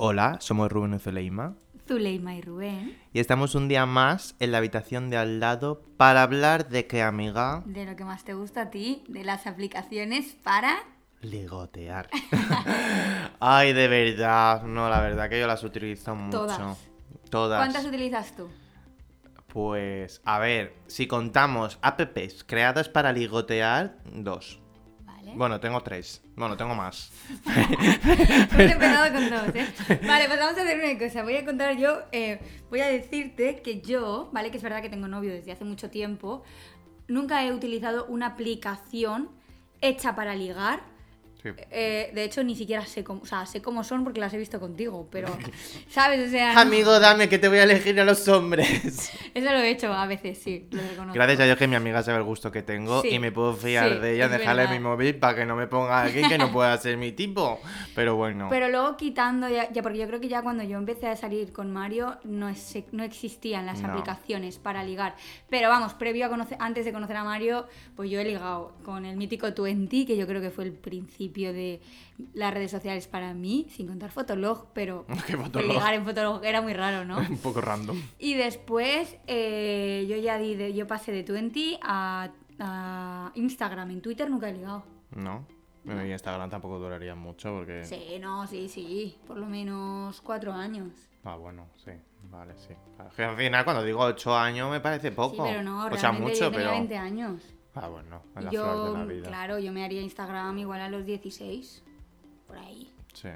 Hola, somos Rubén y Zuleima Zuleima y Rubén. y estamos un día más en la habitación de al lado para hablar de que, amiga, De lo que más te gusta a ti, de las aplicaciones para... ligotear. Ay, de verdad, no, la verdad que yo las utilizo mucho. Todas. Todas. ¿Cuántas utilizas tú? Pues, a ver, si contamos apps creadas para ligotear, dos. Vale. Bueno, tengo tres. Bueno, tengo más. Hemos empezado con dos, ¿eh? Vale, pues vamos a hacer una cosa. Voy a contar yo, eh, voy a decirte que yo, ¿vale? Que es verdad que tengo novio desde hace mucho tiempo, nunca he utilizado una aplicación hecha para ligar. Sí. Eh, de hecho, ni siquiera sé cómo, o sea, sé cómo son porque las he visto contigo, pero, ¿sabes? O sea, no- Amigo, dame que te voy a elegir a los hombres. eso lo he hecho a veces, sí, lo reconozco. Gracias a Dios que mi amiga sabe el gusto que tengo Sí, y me puedo fiar sí, de ella, dejarle verdad. mi móvil para que no me ponga aquí que no pueda ser mi tipo. Pero bueno. Pero luego quitando, ya, ya- porque yo creo que ya cuando yo empecé a salir con Mario no, es- no existían las No. aplicaciones para ligar. Pero vamos, previo a conocer, antes de conocer a Mario, pues yo he ligado con el mítico Twenty, que yo creo que fue el principio de las redes sociales para mí, sin contar Fotolog, pero ¿Qué Fotolog? ligar en Fotolog era muy raro, ¿no? Un poco random. Y después eh, yo ya di de- yo pasé de Twenty a, a Instagram. En Twitter nunca he ligado. No. Bueno, y Instagram tampoco duraría mucho porque. Sí, no, sí, sí. Por lo menos cuatro años. Ah, bueno, sí. Vale, sí. Al final, cuando digo 8 años, me parece poco. Sí, pero no, o sea, mucho, yo tenía pero. 20 años. Ah, bueno, es la yo, flor de la vida. claro, yo me haría Instagram igual a los 16. Por ahí. Sí,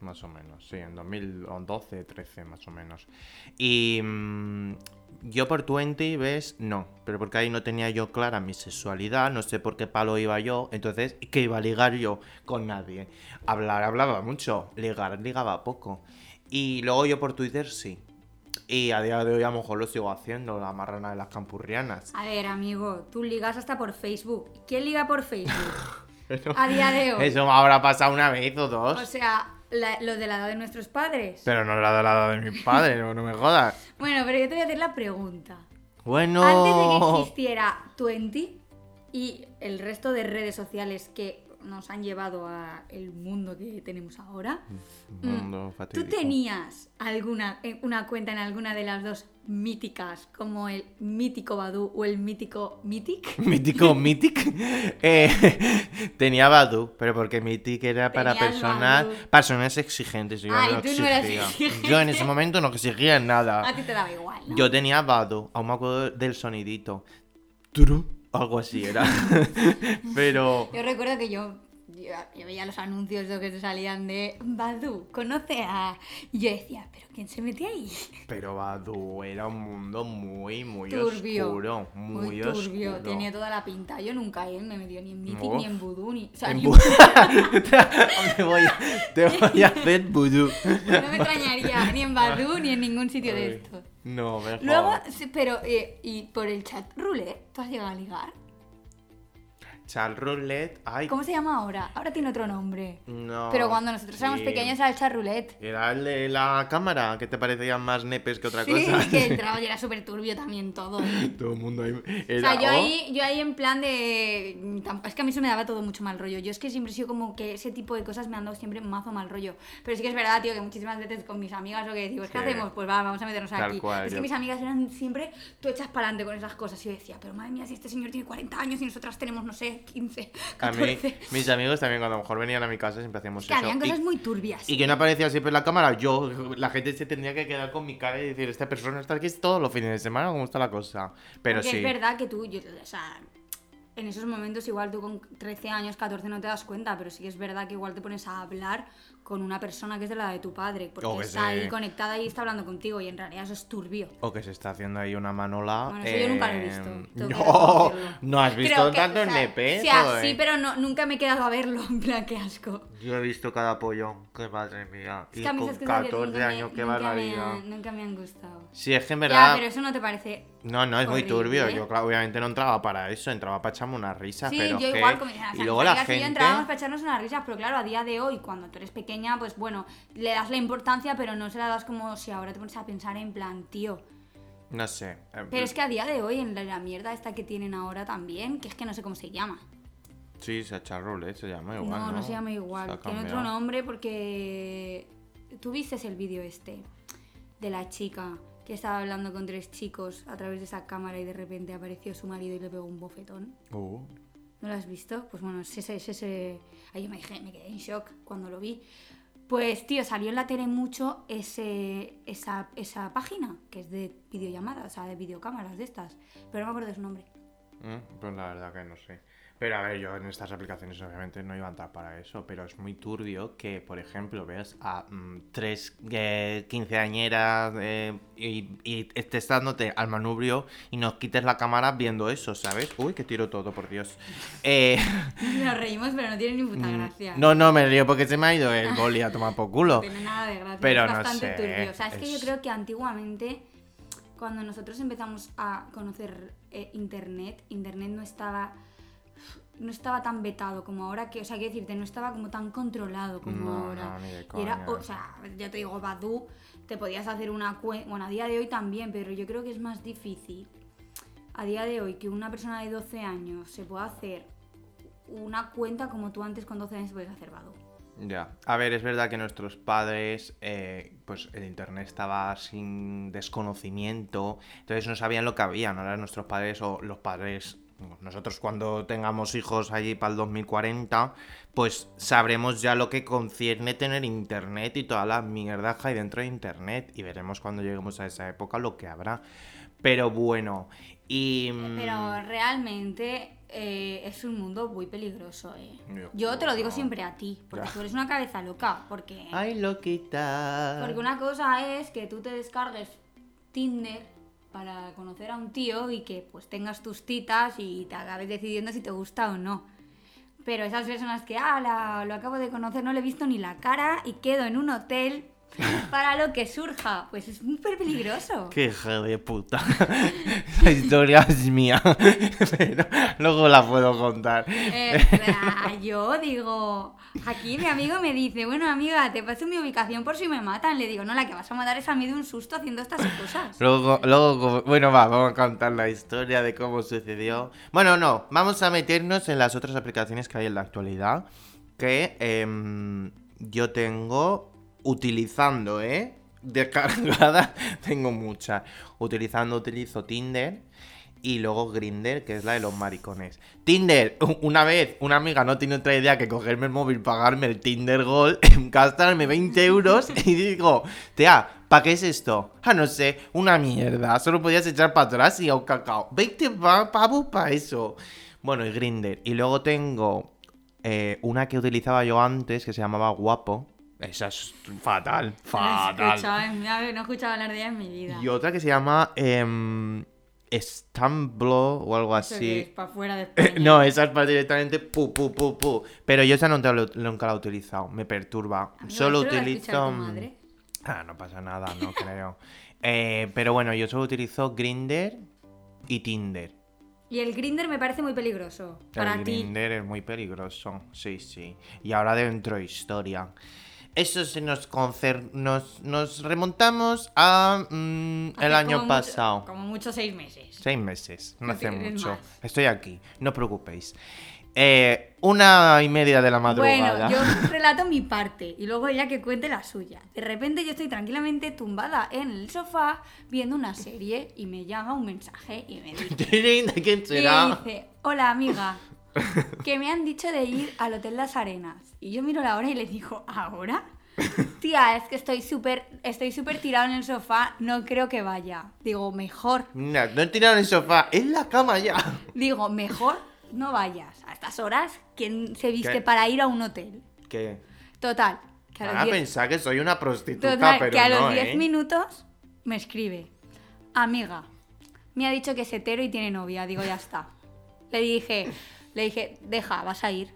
más o menos. Sí, en 2012, 13 más o menos. Y mm, yo por 20, ¿ves? No, pero porque ahí no tenía yo clara mi sexualidad, no sé por qué palo iba yo, entonces, ¿qué iba a ligar yo con nadie? Hablar, hablaba mucho, ligar, ligaba poco. Y luego yo por Twitter sí. Y a día de hoy a lo mejor lo sigo haciendo, la marrana de las campurrianas. A ver, amigo, tú ligas hasta por Facebook. ¿Quién liga por Facebook? A día de hoy. eso me habrá pasado una vez o dos. O sea, la- los de la edad de nuestros padres. Pero no era de la edad de mi padre, no, no me jodas. Bueno, pero yo te voy a hacer la pregunta. Bueno. Antes de que existiera Twenty y el resto de redes sociales que nos han llevado a el mundo que tenemos ahora, Mundo ¿tú tenías alguna eh, una cuenta en alguna de las dos míticas, como el mítico Badu o el mítico Mythic? Mítico Mythic. Eh, tenía Badu, pero porque Mythic era para Tenías personas, Badoo. personas exigentes. Yo Ay, no tú no eras exigía. exigente. Yo en ese momento no exigía A nada. ti te daba igual, ¿no? Yo tenía Badu, aún me acuerdo del sonidito. Turu, algo así era. pero Yo recuerdo que yo, yo, yo veía los anuncios de que te salían de Badu, conoce a... Y yo decía, ¿pero quién se mete ahí? pero Badu era un mundo muy muy turbio. oscuro, muy, turbio, oscuro. tenía toda la pinta. Yo nunca eh, me metí ni en Mythic, ni en Voodoo, ni... O sea, En ni- te, voy a, te voy a hacer vudú. no me extrañaría ni en Badu ni en ningún sitio de estos. No, mejor. Luego, sí, pero, eh, y por el chat roulette, ¿tú has llegado a ligar? Chal Roulette. Ay, ¿Cómo se llama ahora? Ahora tiene otro nombre. no. Pero cuando nosotros éramos sí. pequeños era el chat roulette. Era el de la cámara, que te parecía más nepes que otra Sí, cosa. que entraba y era súper turbio también todo. Todo el mundo ahí. O sea, yo oh, ahí, yo ahí en plan de... Es que a mí eso me daba todo mucho mal rollo. Yo es que siempre he sido como que ese tipo de cosas me han dado siempre mazo mal rollo. Pero sí que es verdad, tío, que muchísimas veces con mis amigas lo que decimos, ¿qué Sí. hacemos? Pues va, vamos a meternos Tal aquí. cual, es que mis amigas eran siempre tú echas para adelante con esas cosas. Y yo decía, pero madre mía, si este señor tiene 40 años y nosotras tenemos, no sé, 15, A mí, 14... mis amigos también, cuando a lo mejor venían a mi casa, siempre hacíamos Que eso. habían cosas y, muy turbias. y que no aparecía siempre en la cámara, yo, la gente se tendría que quedar con mi cara y decir, esta persona está aquí todos los fines de semana, ¿cómo está la cosa? Pero Porque sí. es verdad que tú, yo- o sea, en esos momentos igual tú con 13 años, 14 no te das cuenta, pero sí que es verdad que igual te pones a hablar con una persona que es de la de tu padre, porque está se- ahí conectada y está hablando contigo y en realidad eso es turbio. O que se está haciendo ahí una manola. Bueno, eso yo nunca lo he eh, visto, que No, no has visto Creo que, tanto o en sea, nepe. Sí, sí, pero no, nunca me he quedado a verlo, en plan, qué asco. Yo he visto cada pollón, qué madre mía. Es Y que a mí con esas cosas 14 nunca me- años, qué barbaridad. nunca me han gustado. Sí, es que en Ya, verdad. pero eso no te parece... No, no, es muy horrible, turbio. ¿eh? Yo, claro, obviamente no entraba para eso, entraba para echarme una risa. Sí, pero yo es que- igual, como, o sea, y luego la y yo gente. entrábamos para echarnos unas risas, pero claro, a día de hoy, cuando tú eres pequeña, pues bueno, le das la importancia, pero no se la das como si ahora te pones a pensar en plan, tío. No sé. eh, Pero es que a día de hoy, en la, la mierda esta que tienen ahora también, que es que no sé cómo se llama. Sí, se llama igual. no, No, no, se llama igual. Tiene otro nombre porque. ¿Tú viste el vídeo este de la chica que estaba hablando con tres chicos a través de esa cámara y de repente apareció su marido y le pegó un bofetón? Uh, ¿No lo has visto? Pues bueno, ese, ese, ese... Ahí me, dejé- me quedé en shock cuando lo vi. Pues, tío, salió en la tele mucho ese, esa, esa página, que es de videollamadas, o sea, de videocámaras de estas. Pero no me acuerdo de su nombre. Mm, pues la verdad que no sé. Pero a ver, yo en estas aplicaciones obviamente no iba a entrar para eso, pero es muy turbio que, por ejemplo, veas a mm, tres eh, quinceañeras eh, y, y estés dándote al manubrio y nos quites la cámara viendo eso, ¿sabes? Uy, que tiro todo, por Dios. Eh, Nos reímos, pero no tiene ni puta gracia. no, no, me río porque se me ha ido el boli a tomar por culo. No tiene nada de gracia. Pero es no bastante sé, turbio. O sea, es, que yo es- creo que antiguamente, cuando nosotros empezamos a conocer eh, Internet, Internet no estaba no estaba tan vetado como ahora que, o sea, quiero decirte, no estaba como tan controlado como No, ahora. no, ni de Y era, o sea, ya te digo, Badu, te podías hacer una cuenta, bueno, a día de hoy también, pero yo creo que es más difícil a día de hoy que una persona de 12 años se pueda hacer una cuenta como tú antes con 12 años puedes hacer Badu. Ya. A ver, es verdad que nuestros padres, eh, pues el internet estaba sin desconocimiento, entonces no sabían lo que había, ¿no? Ahora nuestros padres o los padres, nosotros cuando tengamos hijos allí para el 2040, pues sabremos ya lo que concierne tener internet y toda la mierda que hay dentro de internet y veremos cuando lleguemos a esa época lo que habrá. Pero bueno, y... mm, Pero realmente eh, es un mundo muy peligroso, ¿eh? Yo Yo te lo digo siempre a ti, porque Ya. tú eres una cabeza loca, porque... Ay, loquita. Porque una cosa es que tú te descargues Tinder para conocer a un tío y que pues tengas tus citas y te acabes decidiendo si te gusta o no. Pero esas personas que, ah, la- lo acabo de conocer, no le he visto ni la cara y quedo en un hotel para lo que surja, pues es súper peligroso. Qué hija de puta. Esa historia es mía. Pero luego la puedo contar. Eh, yo digo, aquí mi amigo me dice, bueno amiga, te paso mi ubicación por si me matan. Le digo, no, la que vas a matar es a mí de un susto haciendo estas cosas. Luego, luego, bueno, va, vamos a contar la historia de cómo sucedió. Bueno, no, vamos a meternos en las otras aplicaciones que hay en la actualidad. Que em, yo tengo utilizando, ¿eh? Descargada, tengo muchas. Utilizando, utilizo Tinder. Y luego Grinder, que es la de los maricones. Tinder, una vez una amiga no tiene otra idea que cogerme el móvil, pagarme el Tinder Gold, gastarme 20 euros y digo, tía, ¿para qué es esto? Ah, no sé, una mierda. Solo podías echar para atrás y a un cacao. 20 pa- pavos para eso. Bueno, y Grinder. Y luego tengo eh, una que utilizaba yo antes que se llamaba Guapo. Esa es fatal, fatal. no he escuchado hablar de ella en mi vida. Y otra que se llama em, Stamblo o algo así. es para fuera de España. No, esa es para directamente pu, pu, pu, pu. Pero yo esa nunca, lo- nunca la he utilizado, me perturba. Amigo, solo ¿eso lo va a escuchar utilizo... tu madre? Ah, no pasa nada, no creo. Eh, pero bueno, yo solo utilizo Grinder y Tinder. Y el grinder me parece muy peligroso. Para el ti. Grinder es muy peligroso, sí, sí. Y ahora dentro de historia. Eso se nos concer... nos, nos remontamos a mm, el año como mucho- pasado. como mucho seis meses. Seis meses, no No hace mucho. más. Estoy aquí, no os preocupéis. Eh, una y media de la madrugada. Bueno, yo relato mi parte y luego ella que cuente la suya. De repente yo estoy tranquilamente tumbada en el sofá viendo una serie y me llama un mensaje y me dice hola amiga, que me han dicho de ir al Hotel Las Arenas. Y yo miro la hora y le digo, ¿ahora? Tía, es que estoy súper estoy súper tirado en el sofá, no creo que vaya. Digo, mejor. No, no he tirado en el sofá, en la cama ya. Digo, mejor no vayas. A estas horas, ¿quién se viste ¿Qué? para ir a un hotel? ¿Qué? Total. Que a Van los a 10 pensar que soy una prostituta, Total, pero que a no, los 10 ¿eh? minutos me escribe, amiga, me ha dicho que es hetero y tiene novia. Digo, ya está. Le dije, le dije, deja, vas a ir.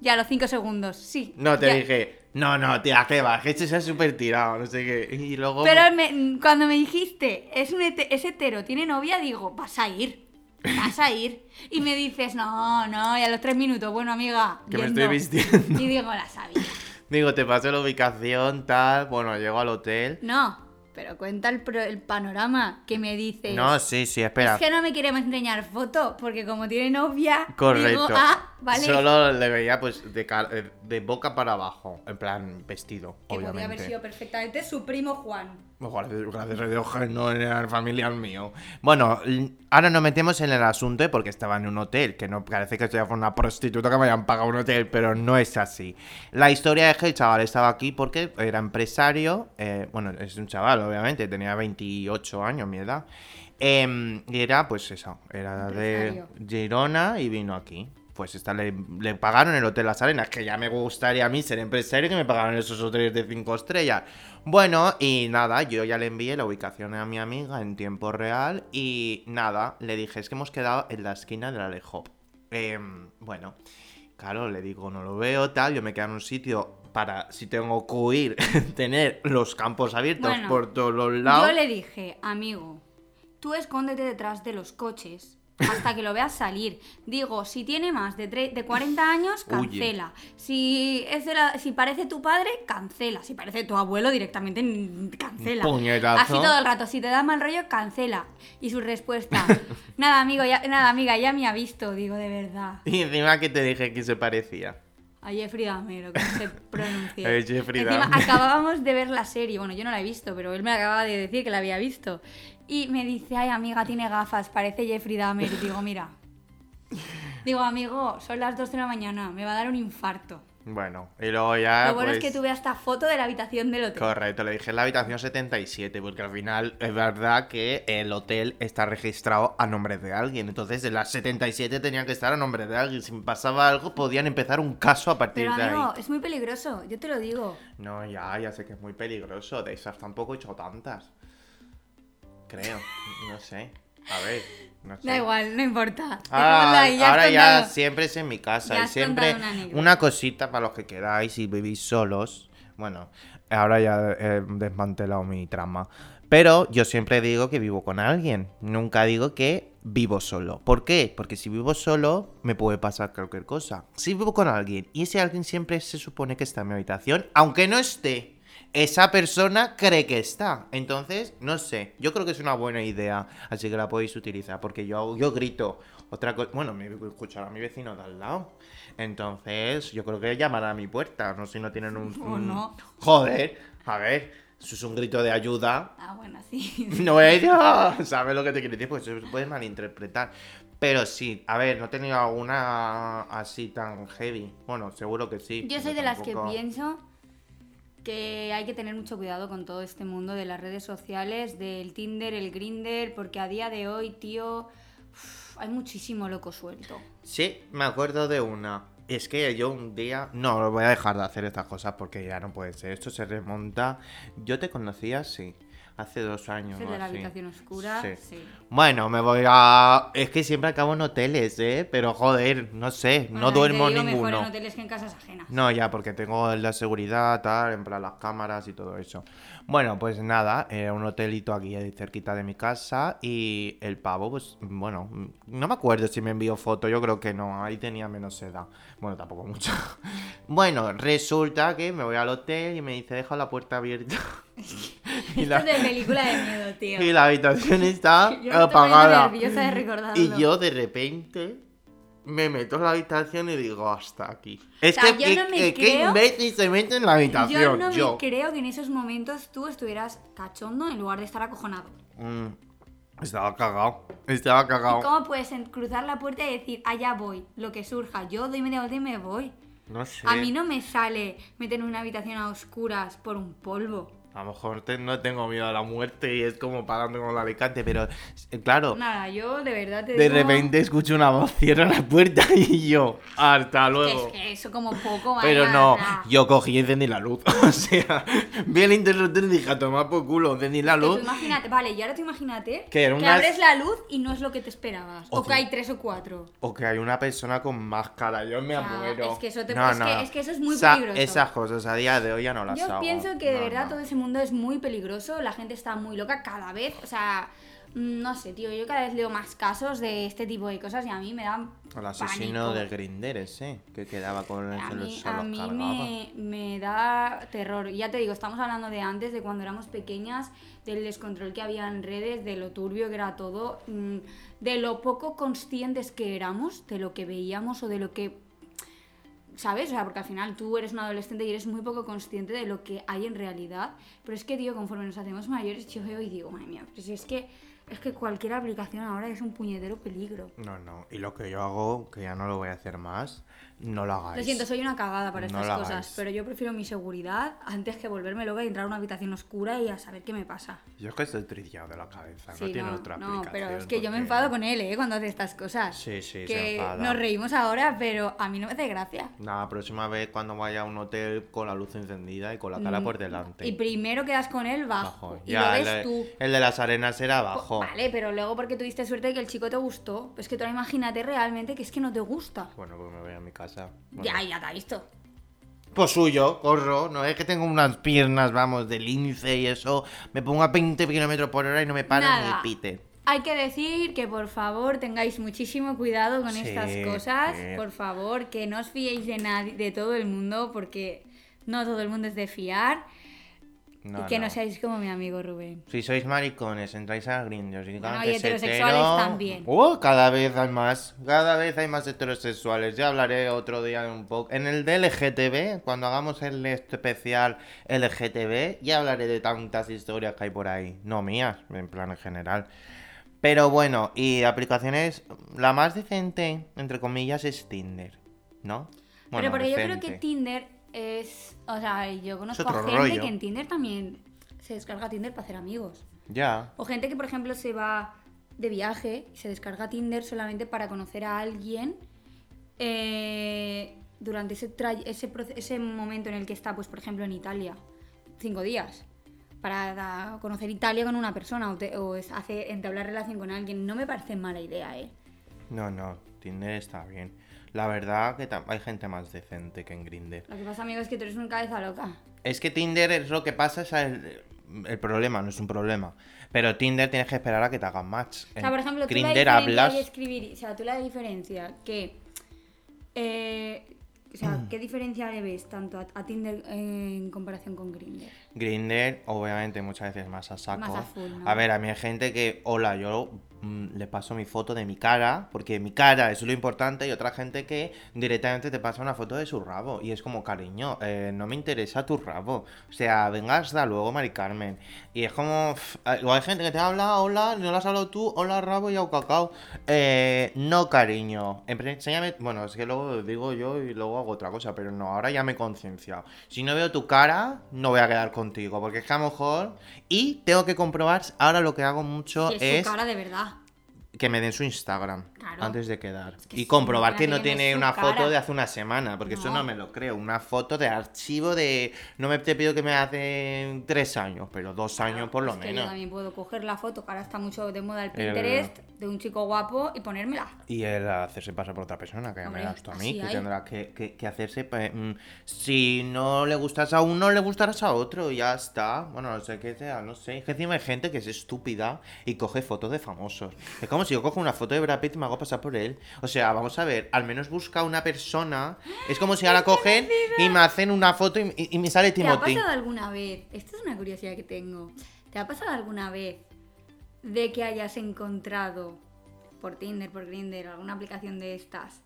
Ya a los 5 segundos, sí. No, te ya. dije, no, no, tía, que va, que este se ha súper tirado, no sé qué. Y luego... Pero me- cuando me dijiste, es, un hete- es hetero, tiene novia, digo, vas a ir. Vas a ir. Y me dices, no, no, y a los 3 minutos, bueno, amiga. Que me estoy vistiendo. Y digo, la sabía. Digo, te paso la ubicación, tal. Bueno, llego al hotel. No, pero cuenta el, pro- el panorama que me dices. No, sí, sí, espera. Es que no me queremos enseñar foto, porque como tiene novia, Correcto. digo, ah, vale. Solo le veía pues de, eh, de boca para abajo, en plan vestido, que podía haber obviamente. sido perfectamente su primo Juan. Ojalá, gracias a Dios que no era familiar mío. Bueno, ahora nos metemos en el asunto ¿eh? porque estaba en un hotel, que no parece que sea una prostituta que me hayan pagado un hotel, pero no es así. La historia es que el chaval estaba aquí porque era empresario, eh, bueno, es un chaval, obviamente, tenía 28 años, mi edad. Em, y era, pues eso, era de. Girona y vino aquí. Pues esta le, le pagaron el Hotel Las Arenas, que ya me gustaría a mí ser empresario que me pagaran esos hoteles de 5 estrellas. Bueno, y nada, yo ya le envié la ubicación a mi amiga en tiempo real y nada, le dije, es que hemos quedado en la esquina de la Lejop. Em, bueno, claro, le digo, no lo veo, tal, yo me quedo en un sitio para, si tengo que huir, tener los campos abiertos Bueno, por todos los lados. Yo le dije, amigo, tú escóndete detrás de los coches hasta que lo veas salir. Digo, si tiene más de, de 40 años, cancela. Si, es de la- si parece tu padre, cancela. Si parece tu abuelo, directamente cancela. Puñetazo. Así todo el rato. Si te da mal rollo, cancela. Y su respuesta, nada, amigo, ya, nada, amiga, ya me ha visto. Digo, de verdad. Y encima que te dije que se parecía. A Jeffrey Dahmer, como se pronuncia. Jeffrey Encima, acabábamos de ver la serie. Bueno, yo no la he visto, pero él me acababa de decir que la había visto. Y me dice, ay, amiga, tiene gafas, parece Jeffrey Dahmer. Y digo, mira. Digo, amigo, son las 2 de la mañana, me va a dar un infarto. Bueno, y luego ya. Lo bueno es pues, que tuve hasta foto de la habitación del hotel. Correcto, le dije la habitación 77, porque al final es verdad que el hotel está registrado a nombre de alguien. Entonces, en las 77 tenían que estar a nombre de alguien. Si me pasaba algo, podían empezar un caso a partir Pero de amigo, ahí. es muy peligroso, yo te lo digo. No, ya, ya sé que es muy peligroso. De esas tampoco he hecho tantas. Creo, no sé. A ver, no sé. Da igual, no importa. Ah, ahí, ya ahora ya contado. siempre es en mi casa y siempre una cosita para los que queráis y vivís solos. Bueno, ahora ya he desmantelado mi trama. Pero yo siempre digo que vivo con alguien. Nunca digo que vivo solo. ¿Por qué? Porque si vivo solo me puede pasar cualquier cosa. Si vivo con alguien y ese alguien siempre se supone que está en mi habitación, aunque no esté. Esa persona cree que está. Entonces, no sé. Yo creo que es una buena idea. Así que la podéis utilizar. Porque yo, yo grito. Otra cosa. Bueno, me escuchará mi vecino de al lado. Entonces, yo creo que llamará a mi puerta. No sé si no tienen un. O un- no. Joder. A ver. Eso es un grito de ayuda. Ah, bueno, sí. No ella. ¿Sabes lo que te quiero decir? Pues eso se puede malinterpretar. Pero sí, a ver, no he tenido alguna así tan heavy. Bueno, seguro que sí. Yo soy de las que pienso que hay que tener mucho cuidado con todo este mundo de las redes sociales, del Tinder, el Grinder, porque a día de hoy, tío, hay muchísimo loco suelto. Sí, me acuerdo de una. Es que yo un día. No, voy a dejar de hacer estas cosas porque ya no puede ser. Esto se remonta. Yo te conocía, sí. Hace dos años. O de la así. habitación oscura, Sí. sí. Bueno, me voy a. Es que siempre acabo en hoteles, ¿eh? Pero joder, no sé. Bueno, no duermo te digo, ninguno. Mejor en hoteles que en casas ajenas. No, ya, porque tengo la seguridad, tal, en plan las cámaras y todo eso. Bueno, pues nada, era un hotelito aquí ahí cerquita de mi casa y el pavo, pues, bueno, no me acuerdo si me envió foto, yo creo que no, ahí tenía menos edad. Bueno, tampoco mucho. Bueno, resulta que me voy al hotel y me dice, deja la puerta abierta. y, Esto la, es de película de miedo, tío. y la habitación está Yo apagada. de. Y yo de repente me meto en la habitación y digo, hasta aquí. Es O sea, que, yo que- no me que- ¿qué creo- imbécil se mete en la habitación? Yo no Yo. me creo que en esos momentos tú estuvieras cachondo en lugar de estar acojonado. Mm, estaba cagado. Estaba ¿Y cagado. cómo puedes cruzar la puerta y decir, allá voy, lo que surja? Yo doy media vuelta y me voy. No sé. A mí no me sale meter en una habitación a oscuras por un polvo. A lo mejor te- no tengo miedo a la muerte y es como parando con el alicante, pero eh, claro, Nada, yo de verdad te de digo repente escucho una voz, cierra la puerta y yo, hasta luego. es que eso como poco, Pero vaya, no, yo cogí y encendí la luz. O sea, vi el interruptor y dije, a tomar por culo, encendí la tú luz. imagínate, vale, y ahora tú imagínate Que abres la luz y no es lo que te esperabas. O O, que que- hay tres o cuatro. O que hay una persona con máscara, yo me muero. es que eso te- es que- es que eso es muy peligroso. Esas cosas a día de hoy ya no las Yo hago. pienso que de No, verdad no. todo ese mundo es muy peligroso, la gente está muy loca cada vez, o sea, Mm, No sé, tío, yo cada vez leo más casos de este tipo de cosas y a mí me dan El asesino pánico. de Grinder ese, que quedaba con el A mí, a mí me, me da terror. Ya te digo, estamos hablando de antes, de cuando éramos pequeñas, del descontrol que había en redes, de lo turbio que era todo, mm, de lo poco conscientes que éramos, de lo que veíamos o de lo que... ¿Sabes? O sea, porque al final tú eres un adolescente y eres muy poco consciente de lo que hay en realidad. Pero es que, tío, conforme nos hacemos mayores, yo veo y digo, madre mía, pero si es que, es que cualquier aplicación ahora es un puñetero peligro. No, no. Y lo que yo hago, que ya no lo voy a hacer más, no lo hagáis. Lo siento, soy una cagada para No estas cosas, pero yo prefiero mi seguridad antes que volverme loca y entrar a una habitación oscura y a saber qué me pasa. Yo es que estoy trillado de la cabeza, no tiene otra no, aplicación. pero es que yo me enfado con él, ¿eh? Cuando hace estas cosas. Sí, sí, Que nos reímos ahora, pero a mí no me hace gracia. La próxima vez cuando vaya a un hotel con la luz encendida y con la cara por delante. Mm, Y primero quedas con él bajo. Bajo. Y Ya, lo el, ves de- tú. el de las arenas era abajo. Vale, pero luego porque tuviste suerte de que el chico te gustó. Pues que tú ahora imagínate realmente que es que no te gusta. Bueno, pues me voy a mi casa. Bueno. Ya, ya te ha visto. Pues suyo, corro. No es que tengo unas piernas, vamos, de lince y eso. Me pongo a 20 kilómetros por hora y no me para Nada. ni pite. Hay que decir que por favor tengáis muchísimo cuidado con Sí, estas cosas. sí. Por favor, que no os fiéis de nadie, de todo el mundo, porque no todo el mundo es de fiar. No, y que no. no. seáis como mi amigo Rubén. Si sois maricones, entráis a Grindr y Bueno, que y es heterosexuales hetero- también. Uh, cada vez hay más. Cada vez hay más heterosexuales. Ya hablaré otro día un poco. En el de LGTB, cuando hagamos el especial LGTB, ya hablaré de tantas historias que hay por ahí. No mías, en plan en general. Pero bueno, y aplicaciones, la más decente, entre comillas, es Tinder, ¿no? Pero porque yo creo que. Tinder es. O sea, yo conozco a gente rollo. que en Tinder también se descarga Tinder para hacer amigos. Ya. O gente que, por ejemplo, se va de viaje y se descarga Tinder solamente para conocer a alguien eh, durante ese, ese, ese momento en el que está, pues, por ejemplo, en Italia. Cinco días. Para conocer Italia con una persona o, te- o es- hace, entablar relación con alguien. No me parece mala idea, ¿eh? No, no, Tinder está bien. La verdad que hay gente más decente que en Grindr. Lo que pasa, amigo, es que tú eres una cabeza loca. Es que Tinder es lo que pasa, es el, el problema, no es un problema. Pero Tinder tienes que esperar a que te hagan match. O sea, por ejemplo, tú la Grindr hablas. y escribir, o sea, tú la diferencia que, eh, o sea, ¿qué diferencia le ves tanto a, a Tinder eh, en comparación con Grindr? Grindr, obviamente, muchas veces más a saco. Más a full, ¿no? A ver, a mí hay gente que, hola, yo mm, le paso mi foto de mi cara, porque mi cara es lo importante, y otra gente que directamente te pasa una foto de su rabo. Y es como, cariño, eh, no me interesa tu rabo. O sea, venga hasta luego, Mari Carmen. Y es como, pff, hay gente que te habla, hola, no lo has hablado tú, hola, rabo y au cacao. Eh, no, cariño. Enséñame, bueno, es que luego digo yo y luego hago otra cosa, pero no, ahora ya me he concienciado. Si no veo tu cara, no voy a quedar contigo, porque es que a lo mejor. Y tengo que comprobar, ahora lo que hago mucho es, es su cara de verdad. Que me den su Instagram Claro. antes de quedar. que y sí, comprobar que no tiene una foto de hace una semana, porque eso No. me lo creo. Una foto de archivo de. No me te pido que me hace tres años, pero dos años por lo menos. yo también puedo coger la foto, que ahora está mucho de moda el El- Pinterest, de un chico guapo y ponérmela. Y el hacerse pasar por otra persona, que ya me das tú a mí, que hay. tendrá que, que- que hacerse. pues, mm, si no le gustas a uno, le gustarás a otro, y ya está. Bueno, no sé qué sea, no sé. Es que encima hay gente que es estúpida y coge fotos de famosos. Es como si yo cojo una foto de Brad Pitt y me hago pasar por él. O sea, vamos a ver, al menos busca una persona. Es como si ahora cogen y me hacen una foto y, y- y me sale ¿Te ha Timothy. pasado alguna vez? Esta es una curiosidad que tengo. ¿Te ha pasado alguna vez de que hayas encontrado por Tinder, por Grindr, alguna aplicación de estas,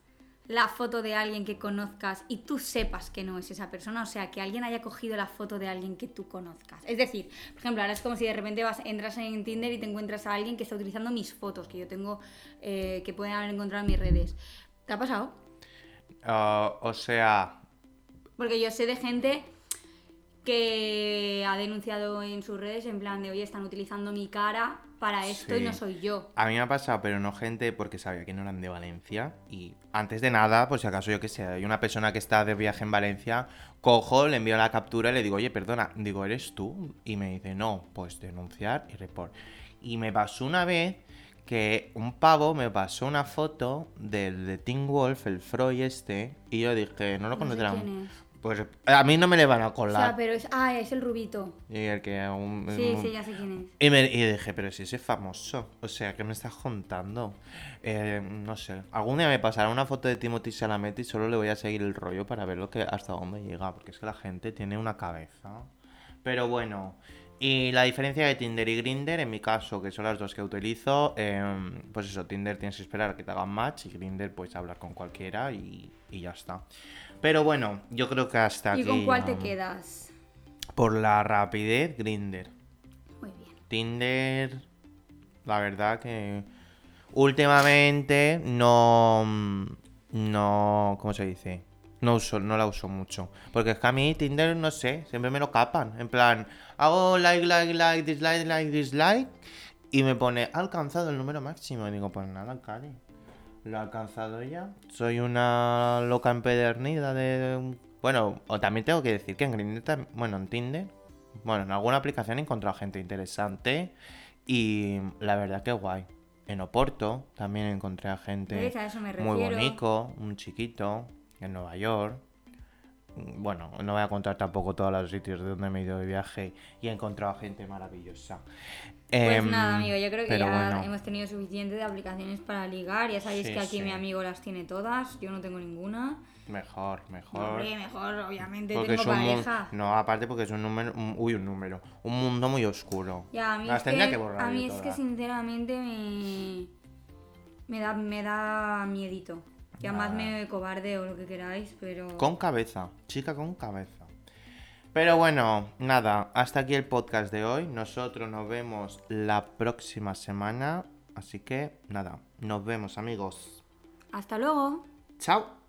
la foto de alguien que conozcas y tú sepas que no es esa persona? O sea, que alguien haya cogido la foto de alguien que tú conozcas. Es decir, por ejemplo, ahora es como si de repente vas, entras en Tinder y te encuentras a alguien que está utilizando mis fotos que yo tengo, eh, que pueden haber encontrado en mis redes. ¿Te ha pasado? Ah, o sea, Porque yo sé de gente que ha denunciado en sus redes en plan de, oye, están utilizando mi cara para esto y no soy yo. A mí me ha pasado, pero no gente porque sabía que no eran de Valencia. Y antes de nada, por si acaso yo que sé, hay una persona que está de viaje en Valencia, cojo, le envío la captura y le digo, oye, perdona, digo, ¿eres tú? Y me dice, no, pues denunciar y report. Y me pasó una vez que un pavo me pasó una foto del de Teen Wolf, el Freud este, y yo dije, no lo No sé conocerán. es. Pues a mí no me le van a O colar. sea, pero es. Ah, es el rubito. Y el que aún- Sí, sí, ya sé quién es. Y, me, y dije, pero si ese es famoso. O sea, ¿qué me estás contando? Eh, no sé. Algún día me pasará una foto de Timothy Chalamet y solo le voy a seguir el rollo para ver lo que, hasta dónde llega. Porque es que la gente tiene una cabeza. Pero bueno. Y la diferencia de Tinder y Grinder, en mi caso, que son las dos que utilizo, em, pues eso, Tinder tienes que esperar a que te hagan match y Grinder puedes hablar con cualquiera y, y ya está. Pero bueno, yo creo que hasta ¿Y aquí. con cuál te quedas? Por la rapidez, Grinder. Muy bien. Tinder, la verdad que últimamente no, no, ¿cómo se dice? No uso, no la uso mucho. Porque es que a mí Tinder, no sé, siempre me lo capan. En plan, hago like, like, like, dislike, like, dislike. Y me pone, ha alcanzado el número máximo. Y digo, pues nada, Cari. Lo ha alcanzado ya. Soy una loca empedernida de... Bueno, o también tengo que decir que en Grindr, bueno, en Tinder, bueno, en alguna aplicación he encontrado gente interesante y la verdad que guay. En Oporto también encontré a gente. A muy bonito, un chiquito, en Nueva York. Bueno, no voy a contar tampoco todos los sitios de donde me he ido de viaje y he encontrado a gente maravillosa. Pues Em, nada, amigo, yo creo que ya bueno. hemos tenido suficiente de aplicaciones para ligar. Ya sabéis Sí, que aquí sí. mi amigo las tiene todas, yo no tengo ninguna. Mejor, mejor. Hombre, mejor, obviamente Porque tengo es un pareja. No, aparte porque es un número. un- Uy, un número. Un mundo muy oscuro. Ya, a mí, Las es que, tendría que borrar a mí es que sinceramente me, me, da, me da miedito. Llamadme cobarde o lo que queráis, pero... Con cabeza. Chica con cabeza. Pero bueno, nada. Hasta aquí el podcast de hoy. Nosotros nos vemos la próxima semana. Así que nada. Nos vemos, amigos. Hasta luego. Chao.